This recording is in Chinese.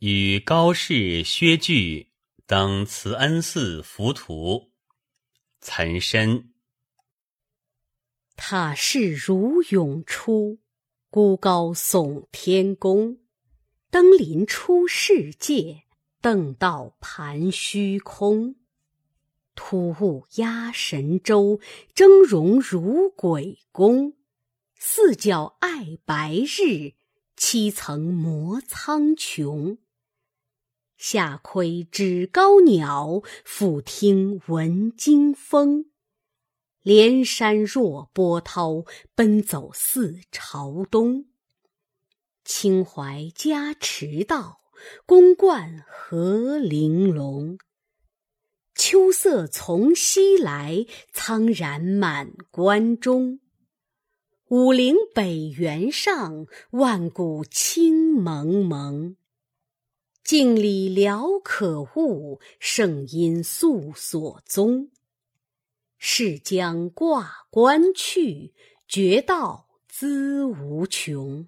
与高士、薛据登慈恩寺浮屠。岑参。塔势如涌出，孤高耸天宫。登临出世界，登道盘虚空。突兀压神州，峥嵘如鬼宫。四角爱白日，七层摩苍穹。下窥知高鸟，俯听闻惊风。连山若波涛，奔走似朝东。清淮加驰道，宫观何玲珑。秋色从西来，苍然满关中。武陵北原上，万古青蒙蒙。镜里寥可悟，圣因素所踪。是将挂冠去，绝道资无穷。